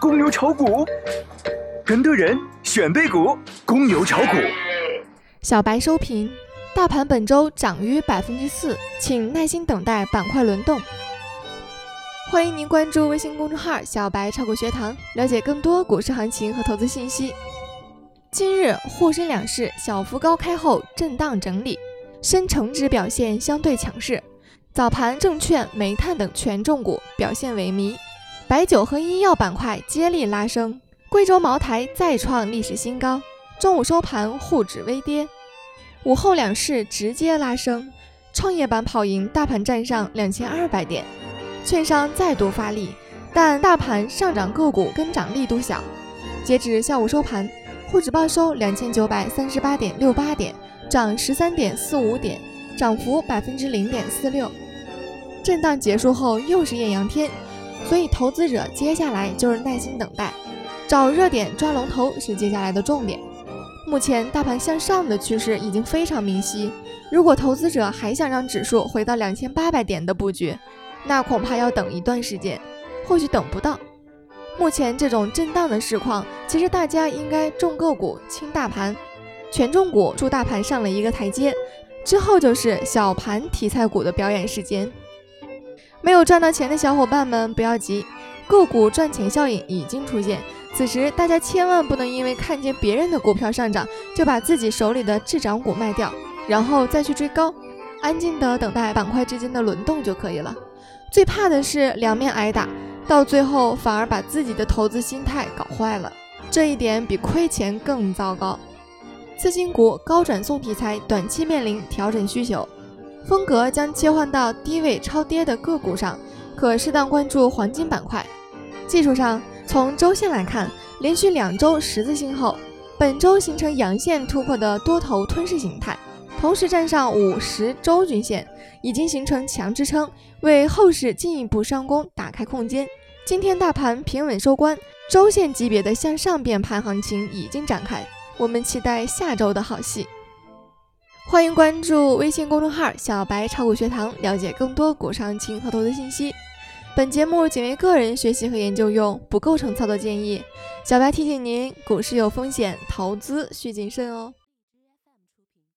公牛炒股，跟对人选对股，公牛炒股。小白收评：大盘本周涨逾百分之四，请耐心等待板块轮动。欢迎您关注微信公众号“小白炒股学堂”，了解更多股市行情和投资信息。今日沪深两市小幅高开后震荡整理，深成指表现相对强势。早盘证券、煤炭等权重股表现萎靡。白酒和医药板块接力拉升，贵州茅台再创历史新高。中午收盘，沪指微跌。午后两市直接拉升，创业板跑赢大盘，站上两千二百点。券商再度发力，但大盘上涨个股跟涨力度小。截至下午收盘，沪指报收两千九百三十八点六八点，涨十三点四五点，涨幅百分之零点四六。震荡结束后又是艳阳天。所以，投资者接下来就是耐心等待，找热点抓龙头是接下来的重点。目前大盘向上的趋势已经非常明晰，如果投资者还想让指数回到两千八百点的布局，那恐怕要等一段时间，或许等不到。目前这种震荡的市况，其实大家应该重个股轻大盘，权重股助大盘上了一个台阶，之后就是小盘题材股的表演时间。没有赚到钱的小伙伴们不要急，个股赚钱效应已经出现。此时大家千万不能因为看见别人的股票上涨，就把自己手里的滞涨股卖掉，然后再去追高，安静的等待板块之间的轮动就可以了。最怕的是两面挨打，到最后反而把自己的投资心态搞坏了，这一点比亏钱更糟糕。次新股高转送题材短期面临调整需求。风格将切换到低位超跌的个股上，可适当关注黄金板块。技术上，从周线来看，连续两周十字星后，本周形成阳线突破的多头吞噬形态，同时站上五十周均线，已经形成强支撑，为后市进一步上攻打开空间。今天大盘平稳收官，周线级别的向上变盘行情已经展开，我们期待下周的好戏。欢迎关注微信公众号“小白炒股学堂”，了解更多股市行情和投资信息。本节目仅为个人学习和研究用，不构成操作建议。小白提醒您，股市有风险，投资需谨慎哦。